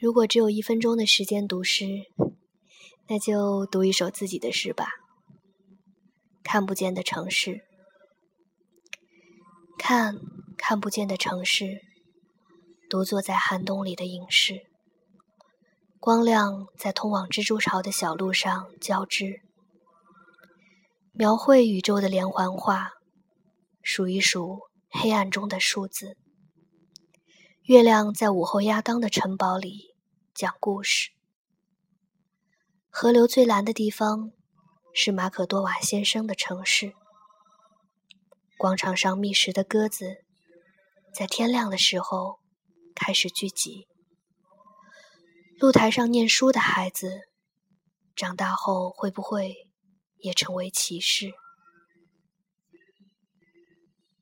如果只有一分钟的时间读诗，那就读一首自己的诗吧。看不见的城市，看看不见的城市，独坐在寒冬里的隐士。光亮在通往蜘蛛巢的小路上交织，描绘宇宙的连环画，数一数黑暗中的数字。月亮在午后亚当的城堡里讲故事。河流最蓝的地方是马可多瓦先生的城市。广场上觅食的鸽子，在天亮的时候开始聚集。露台上念书的孩子，长大后会不会也成为骑士？